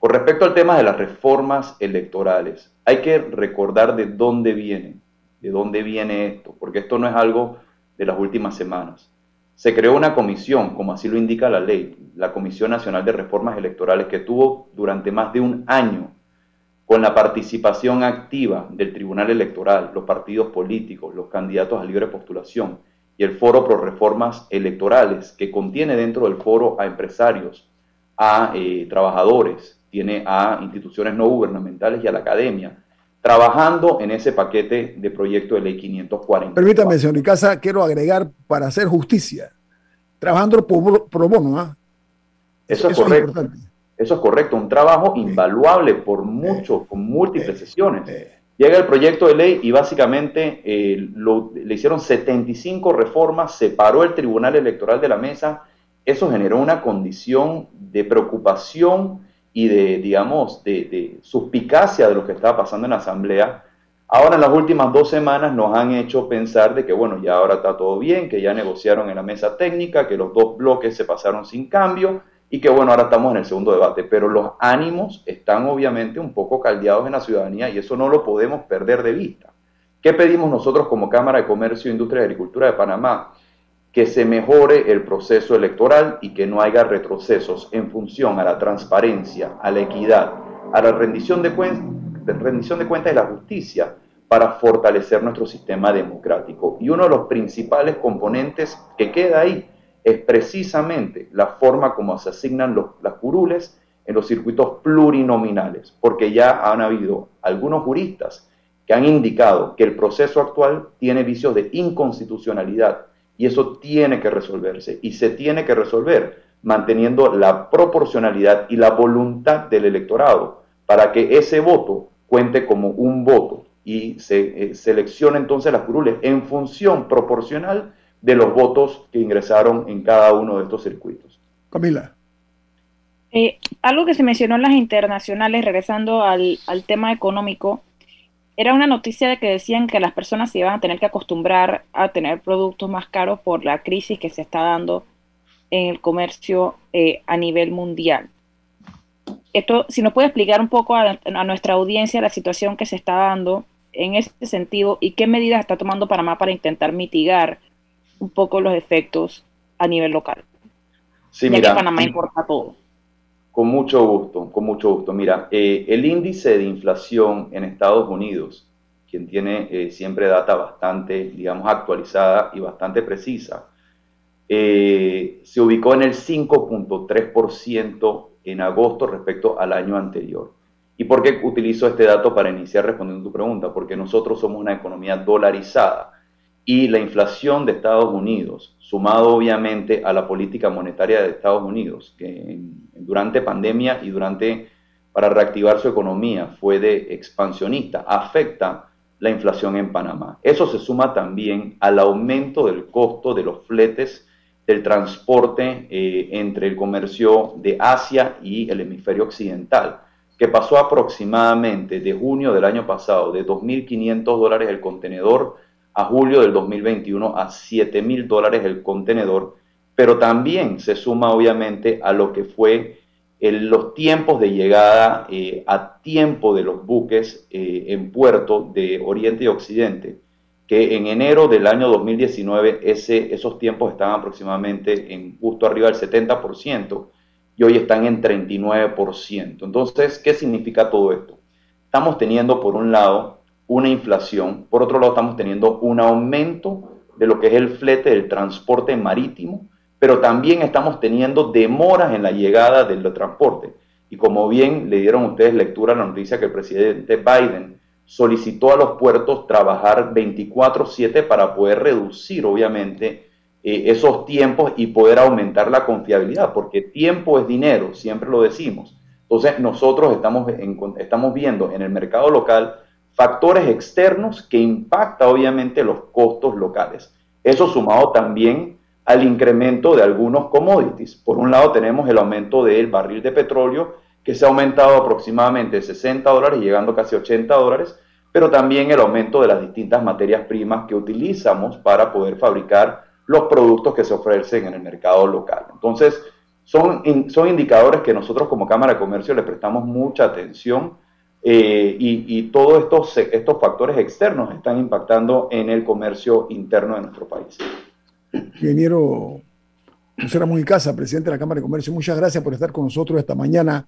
Con respecto al tema de las reformas electorales, hay que recordar de dónde viene, de dónde viene esto, porque esto no es algo de las últimas semanas. Se creó una comisión, como así lo indica la ley, la Comisión Nacional de Reformas Electorales, que tuvo durante más de un año con la participación activa del Tribunal Electoral, los partidos políticos, los candidatos a libre postulación y el Foro Pro Reformas Electorales, que contiene dentro del foro a empresarios, a eh, trabajadores, tiene a instituciones no gubernamentales y a la academia, trabajando en ese paquete de proyecto de ley 540. Permítame, señor Icaza, quiero agregar para hacer justicia, trabajando pro, bono. ¿ah? Eso, es correcto. Eso es correcto, un trabajo invaluable por mucho, con múltiples sesiones. Llega el proyecto de ley y básicamente eh, le hicieron 75 reformas, separó el Tribunal Electoral de la mesa. Eso generó una condición de preocupación y de, digamos, de, de suspicacia de lo que estaba pasando en la Asamblea. Ahora en las últimas dos semanas nos han hecho pensar de que, bueno, ya ahora está todo bien, que ya negociaron en la mesa técnica, que los dos bloques se pasaron sin cambio y que, bueno, ahora estamos en el segundo debate. Pero los ánimos están obviamente un poco caldeados en la ciudadanía y eso no lo podemos perder de vista. ¿Qué pedimos nosotros como Cámara de Comercio, Industria y Agricultura de Panamá? que se mejore el proceso electoral y que no haya retrocesos en función a la transparencia, a la equidad, a la rendición de, rendición de cuentas y la justicia para fortalecer nuestro sistema democrático. Y uno de los principales componentes que queda ahí es precisamente la forma como se asignan los, las curules en los circuitos plurinominales, porque ya han habido algunos juristas que han indicado que el proceso actual tiene vicios de inconstitucionalidad y eso tiene que resolverse y se tiene que resolver manteniendo la proporcionalidad y la voluntad del electorado para que ese voto cuente como un voto y se eh, seleccione entonces las curules en función proporcional de los votos que ingresaron en cada uno de estos circuitos. Camila. Eh, algo que se mencionó en las internacionales, regresando al, al tema económico, era una noticia de que decían que las personas se iban a tener que acostumbrar a tener productos más caros por la crisis que se está dando en el comercio eh, a nivel mundial. Esto, si nos puede explicar un poco a, nuestra audiencia la situación que se está dando en este sentido y qué medidas está tomando Panamá para intentar mitigar un poco los efectos a nivel local. Sí, mira, Panamá importa todo. Con mucho gusto, con mucho gusto. Mira, eh, el índice de inflación en Estados Unidos, quien tiene eh, siempre data bastante, digamos, actualizada y bastante precisa, eh, se ubicó en el 5.3% en agosto respecto al año anterior. ¿Y por qué utilizo este dato para iniciar respondiendo a tu pregunta? Porque nosotros somos una economía dolarizada y la inflación de Estados Unidos, sumado obviamente a la política monetaria de Estados Unidos, que durante pandemia y durante para reactivar su economía fue de expansionista, afecta la inflación en Panamá. Eso se suma también al aumento del costo de los fletes del transporte eh, entre el comercio de Asia y el hemisferio occidental, que pasó aproximadamente de junio del año pasado de 2.500 dólares el contenedor a julio del 2021 a 7 mil dólares el contenedor, pero también se suma obviamente a lo que fue los tiempos de llegada eh, a tiempo de los buques eh, en puerto de Oriente y Occidente, que en enero del año 2019 ese, esos tiempos estaban aproximadamente en justo arriba del 70% y hoy están en 39%. Entonces, ¿qué significa todo esto? Estamos teniendo, por un lado, una inflación, por otro lado estamos teniendo un aumento de lo que es el flete del transporte marítimo, pero también estamos teniendo demoras en la llegada del transporte. Y como bien le dieron ustedes lectura a la noticia que el presidente Biden solicitó a los puertos trabajar 24/7 para poder reducir, obviamente, eh, esos tiempos y poder aumentar la confiabilidad, porque tiempo es dinero, siempre lo decimos. Entonces nosotros estamos, estamos viendo en el mercado local factores externos que impacta obviamente los costos locales. Eso sumado también al incremento de algunos commodities. Por un lado tenemos el aumento del barril de petróleo que se ha aumentado aproximadamente 60 dólares, llegando casi 80 dólares, pero también el aumento de las distintas materias primas que utilizamos para poder fabricar los productos que se ofrecen en el mercado local. Entonces, son, son indicadores que nosotros como Cámara de Comercio le prestamos mucha atención eh, y, todos estos, estos factores externos están impactando en el comercio interno de nuestro país. Ingeniero José Ramón Casa, presidente de la Cámara de Comercio, muchas gracias por estar con nosotros esta mañana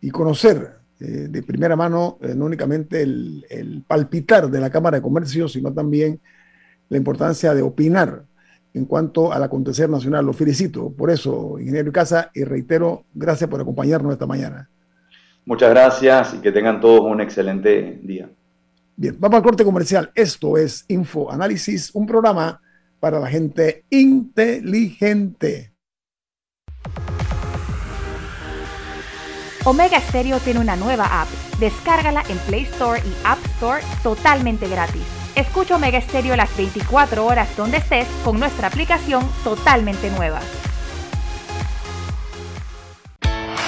y conocer eh, de primera mano eh, no únicamente el, el, palpitar de la Cámara de Comercio, sino también la importancia de opinar en cuanto al acontecer nacional. Lo felicito por eso, ingeniero Casa, y reitero, gracias por acompañarnos esta mañana. Muchas gracias y que tengan todos un excelente día. Bien, vamos al corte comercial. Esto es Info Análisis, un programa para la gente inteligente. Omega Stereo tiene una nueva app. Descárgala en Play Store y App Store totalmente gratis. Escucha Omega Stereo las 24 horas donde estés con nuestra aplicación totalmente nueva.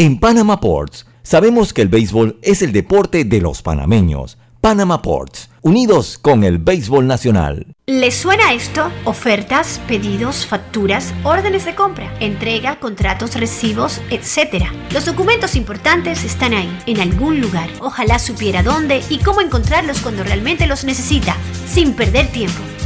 En Panama Ports, sabemos que el béisbol es el deporte de los panameños. Panama Ports, unidos con el béisbol nacional. ¿Les suena esto? Ofertas, pedidos, facturas, órdenes de compra, entrega, contratos, recibos, etc. Los documentos importantes están ahí, en algún lugar. Ojalá supiera dónde y cómo encontrarlos cuando realmente los necesita, sin perder tiempo.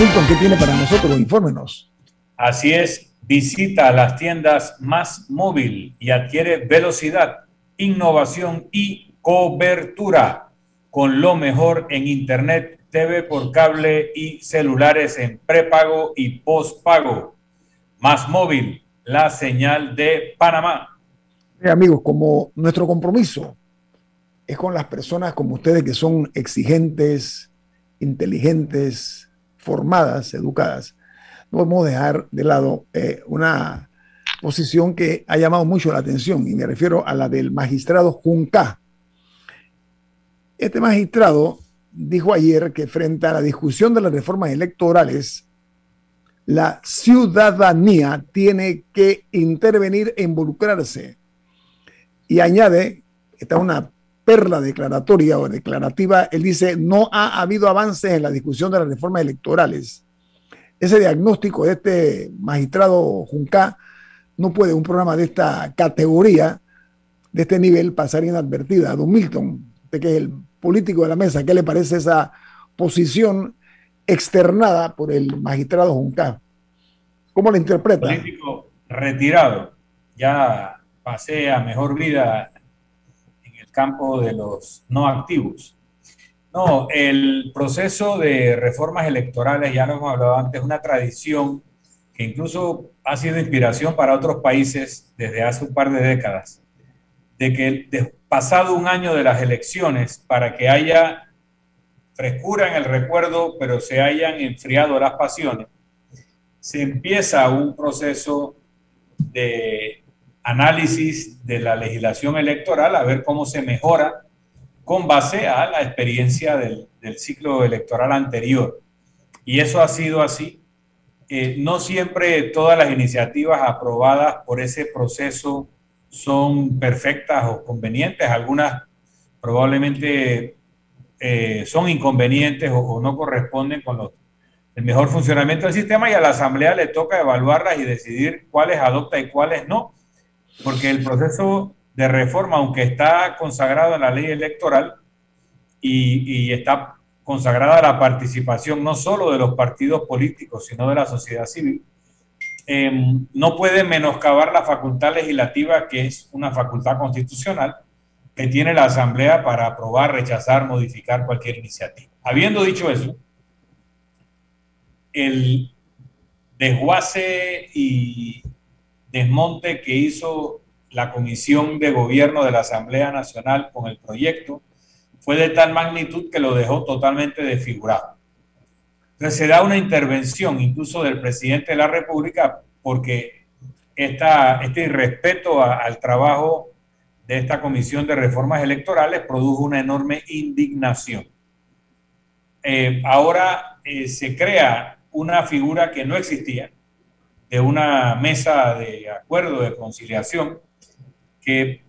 Milton, ¿qué tiene para nosotros? Infórmenos. Así es, visita las tiendas Más Móvil y adquiere velocidad, innovación y cobertura con lo mejor en Internet, TV por cable y celulares en prepago y postpago. Más Móvil, la señal de Panamá. amigos, como nuestro compromiso es con las personas como ustedes que son exigentes, inteligentes, formadas, educadas, no podemos dejar de lado eh, una posición que ha llamado mucho la atención y me refiero a la del magistrado Junca. Este magistrado dijo ayer que frente a la discusión de las reformas electorales, la ciudadanía tiene que intervenir e involucrarse. Y añade, esta es una perla declaratoria o declarativa, él dice, no ha habido avances en la discusión de las reformas electorales. Ese diagnóstico de este magistrado Junca no puede un programa de esta categoría, de este nivel, pasar inadvertida. Don Milton, de que es el político de la mesa, ¿qué le parece esa posición externada por el magistrado Junca? ¿Cómo la interpreta? Político retirado, ya pasé a mejor vida campo de los no activos. No, el proceso de reformas electorales, ya lo hemos hablado antes, es una tradición que incluso ha sido inspiración para otros países desde hace un par de décadas, de que pasado un año de las elecciones, para que haya frescura en el recuerdo, pero se hayan enfriado las pasiones, se empieza un proceso de análisis de la legislación electoral, a ver cómo se mejora con base a la experiencia del, ciclo electoral anterior. Y eso ha sido así. Eh, no siempre todas las iniciativas aprobadas por ese proceso son perfectas o convenientes. Algunas probablemente eh, son inconvenientes o, no corresponden con los, el mejor funcionamiento del sistema y a la Asamblea le toca evaluarlas y decidir cuáles adopta y cuáles no porque el proceso de reforma, aunque está consagrado en la ley electoral y, está consagrada la participación no solo de los partidos políticos, sino de la sociedad civil, em, no puede menoscabar la facultad legislativa, que es una facultad constitucional, que tiene la Asamblea para aprobar, rechazar, modificar cualquier iniciativa. Habiendo dicho eso, el desguace y desmonte que hizo la Comisión de Gobierno de la Asamblea Nacional con el proyecto fue de tal magnitud que lo dejó totalmente desfigurado. Entonces se da una intervención incluso del presidente de la República porque esta, este irrespeto al trabajo de esta Comisión de Reformas Electorales produjo una enorme indignación. Eh, ahora eh, se crea una figura que no existía, de una mesa de acuerdo, de conciliación, que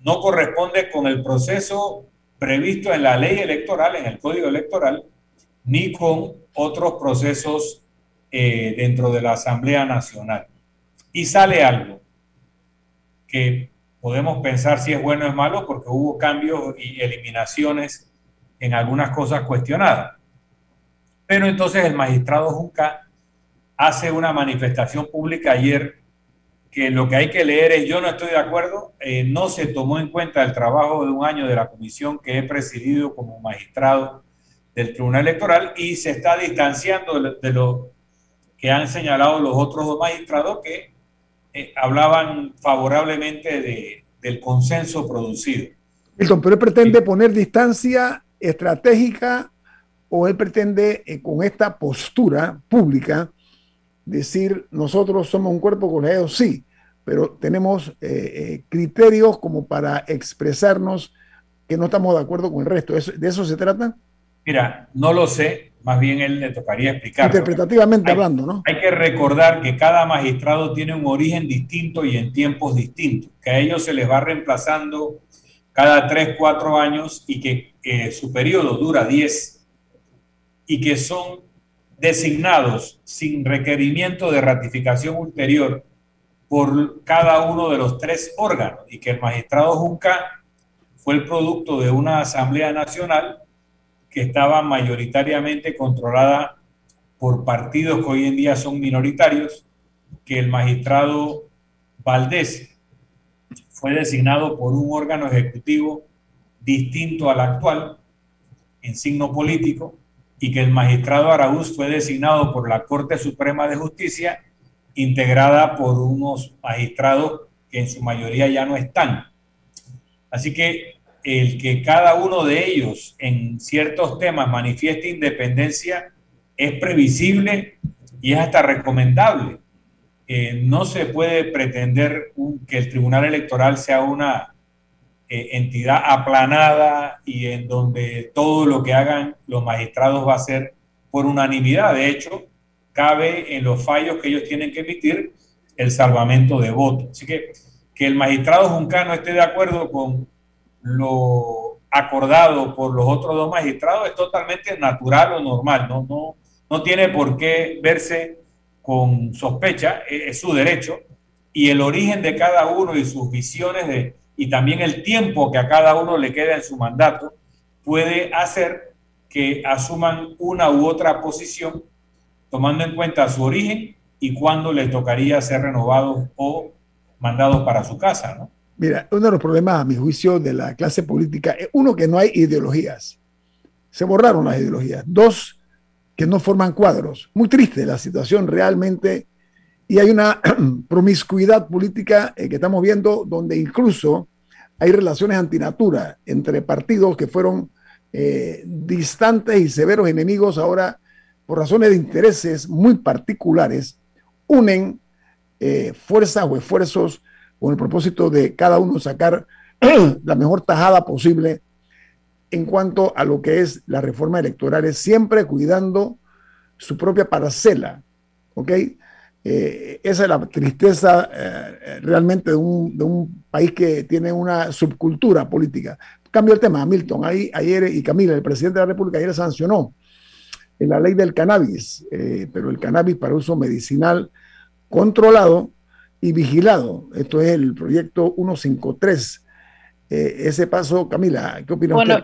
no corresponde con el proceso previsto en la ley electoral, en el código electoral, ni con otros procesos eh, dentro de la Asamblea Nacional. Y sale algo que podemos pensar si es bueno o es malo porque hubo cambios y eliminaciones en algunas cosas cuestionadas. Pero entonces el magistrado Junca hace una manifestación pública ayer que lo que hay que leer es yo no estoy de acuerdo, eh, no se tomó en cuenta el trabajo de un año de la comisión que he presidido como magistrado del Tribunal Electoral y se está distanciando de, lo que han señalado los otros dos magistrados que eh, hablaban favorablemente de, del consenso producido. Milton, pero él pretende poner distancia estratégica o él pretende eh, con esta postura pública decir nosotros somos un cuerpo colegiado, sí, pero tenemos eh, criterios como para expresarnos que no estamos de acuerdo con el resto. ¿De eso se trata? Mira, no lo sé, más bien él le tocaría explicar. Interpretativamente hablando, ¿no? Hay que recordar que cada magistrado tiene un origen distinto y en tiempos distintos, que a ellos se les va reemplazando cada tres, cuatro años y que su periodo dura diez y que son designados sin requerimiento de ratificación ulterior por cada uno de los tres órganos y que el magistrado Junca fue el producto de una asamblea nacional que estaba mayoritariamente controlada por partidos que hoy en día son minoritarios, que el magistrado Valdés fue designado por un órgano ejecutivo distinto al actual, en signo político, y que el magistrado Araúz fue designado por la Corte Suprema de Justicia, integrada por unos magistrados que en su mayoría ya no están. Así que el que cada uno de ellos en ciertos temas manifieste independencia es previsible y es hasta recomendable. Eh, no se puede pretender que el Tribunal Electoral sea una eh, entidad aplanada y en donde todo lo que hagan los magistrados va a ser por unanimidad. De hecho, cabe en los fallos que ellos tienen que emitir el salvamento de votos. Así que que el magistrado Juncano esté de acuerdo con lo acordado por los otros dos magistrados es totalmente natural o normal, no, no, no tiene por qué verse con sospecha, es, es su derecho, y el origen de cada uno y sus visiones de, y también el tiempo que a cada uno le queda en su mandato puede hacer que asuman una u otra posición tomando en cuenta su origen y cuándo le tocaría ser renovados o mandados para su casa, ¿no? Mira, uno de los problemas, a mi juicio, de la clase política es uno, que no hay ideologías. Se borraron las ideologías. Dos, que no forman cuadros. Muy triste la situación realmente. Y hay una promiscuidad política eh, que estamos viendo donde incluso hay relaciones antinatura entre partidos que fueron eh, distantes y severos enemigos ahora por razones de intereses muy particulares, unen eh, fuerzas o esfuerzos con el propósito de cada uno sacar la mejor tajada posible en cuanto a lo que es la reforma electoral, siempre cuidando su propia parcela, ¿ok? Eh, esa es la tristeza eh, realmente de un, de un, país que tiene una subcultura política. Cambio el tema, Milton. Ahí, ayer y Camila, el presidente de la República, ayer sancionó en la ley del cannabis, eh, pero el cannabis para uso medicinal controlado y vigilado. Esto es el proyecto 153. Eh, ese paso, Camila, ¿qué opina bueno,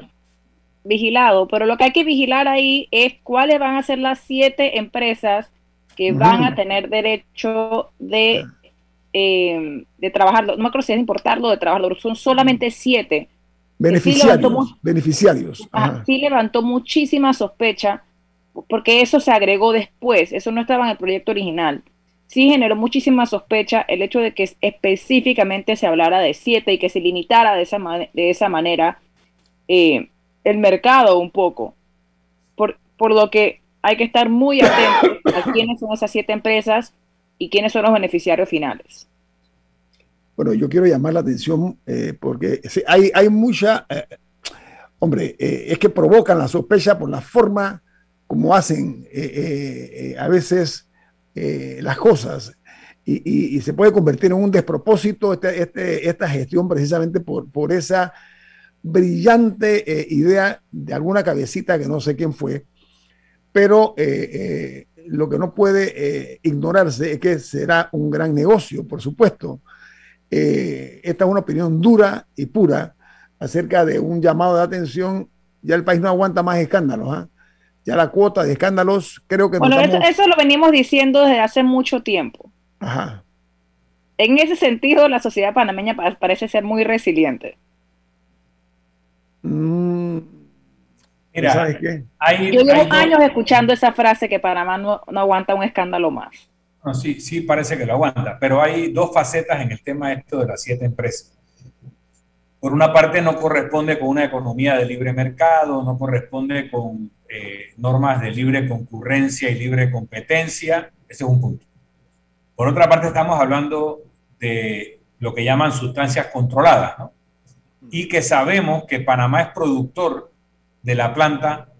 vigilado, pero lo que hay que vigilar ahí es cuáles van a ser las siete empresas que van a tener derecho de, eh, de trabajarlo. No me acuerdo si es importarlo de trabajarlo, son solamente siete. Beneficiarios. Sí beneficiarios. sí levantó muchísima sospecha porque eso se agregó después, eso no estaba en el proyecto original sí generó muchísima sospecha el hecho de que específicamente se hablara de siete y que se limitara de esa, de esa manera eh, el mercado un poco. Por, por lo que hay que estar muy atentos a quiénes son esas siete empresas y quiénes son los beneficiarios finales. Bueno, yo quiero llamar la atención eh, porque hay, hay mucha, eh, hombre, es que provocan la sospecha por la forma como hacen a veces las cosas y, se puede convertir en un despropósito este, este, esta gestión precisamente por, por esa brillante eh, idea de alguna cabecita que no sé quién fue, pero eh, eh, lo que no puede ignorarse es que será un gran negocio, por supuesto. esta es una opinión dura y pura acerca de un llamado de atención. Ya el país no aguanta más escándalos. ¿ah? Ya la cuota de escándalos creo que... Bueno, eso, lo venimos diciendo desde hace mucho tiempo. En ese sentido, la sociedad panameña parece ser muy resiliente. Mm. Mira, ¿sabes qué? Yo llevo años escuchando esa frase que Panamá no, aguanta un escándalo más. No, sí, sí parece que lo aguanta, pero hay dos facetas en el tema esto de las siete empresas. Por una parte no corresponde con una economía de libre mercado, no corresponde con eh, normas de libre concurrencia y libre competencia, ese es un punto. Por otra parte estamos hablando de lo que llaman sustancias controladas, ¿no? y que sabemos que Panamá es productor de la planta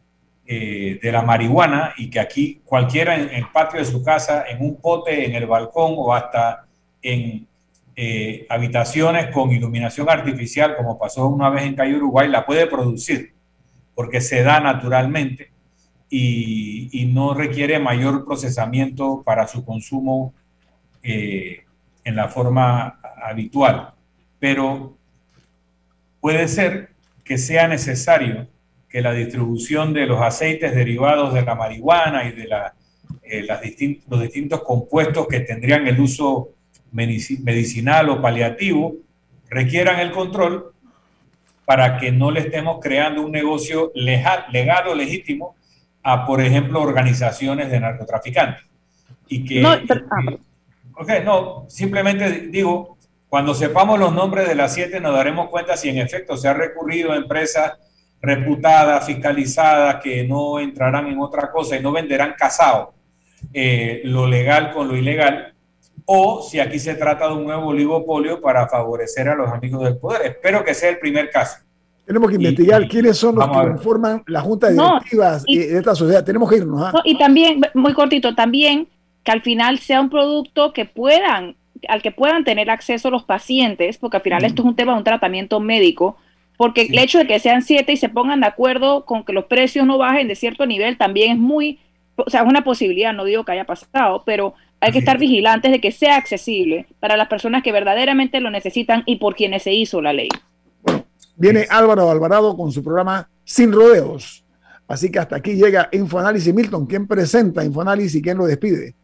eh, de la marihuana y que aquí cualquiera en, el patio de su casa, en un pote, en el balcón o hasta en eh, habitaciones con iluminación artificial, como pasó una vez en Calle Uruguay, la puede producir porque se da naturalmente y, no requiere mayor procesamiento para su consumo eh, en la forma habitual. Pero Puede ser que sea necesario que la distribución de los aceites derivados de la marihuana y de eh, los distintos compuestos que tendrían el uso medicinal o paliativo requieran el control para que no le estemos creando un negocio legal, legal o legítimo a, por ejemplo, organizaciones de narcotraficantes. Y que, no, ah, no, simplemente digo cuando sepamos los nombres de las siete nos daremos cuenta si en efecto se ha recurrido a empresas reputadas, fiscalizadas, que no entrarán en otra cosa y no venderán casado eh, lo legal con lo ilegal, o si aquí se trata de un nuevo oligopolio para favorecer a los amigos del poder. Espero que sea el primer caso. Tenemos que investigar quiénes son los que forman la junta de directivas de esta sociedad. Tenemos que irnos. ¿ah? y también, muy cortito, también que al final sea un producto que puedan al que puedan tener acceso los pacientes, porque al final esto es un tema de un tratamiento médico, porque el hecho de que sean siete y se pongan de acuerdo con que los precios no bajen de cierto nivel también es muy, o sea, es una posibilidad, no digo que haya pasado, pero hay que estar vigilantes de que sea accesible para las personas que verdaderamente lo necesitan y por quienes se hizo la ley. Viene Álvaro Alvarado con su programa Sin Rodeos. Así que hasta aquí llega Infoanálisis Milton. ¿Quién presenta Infoanálisis y quién lo despide?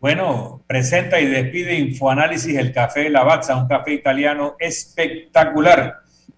Bueno, presenta y despide Infoanálisis el Café Lavazza, un café italiano espectacular.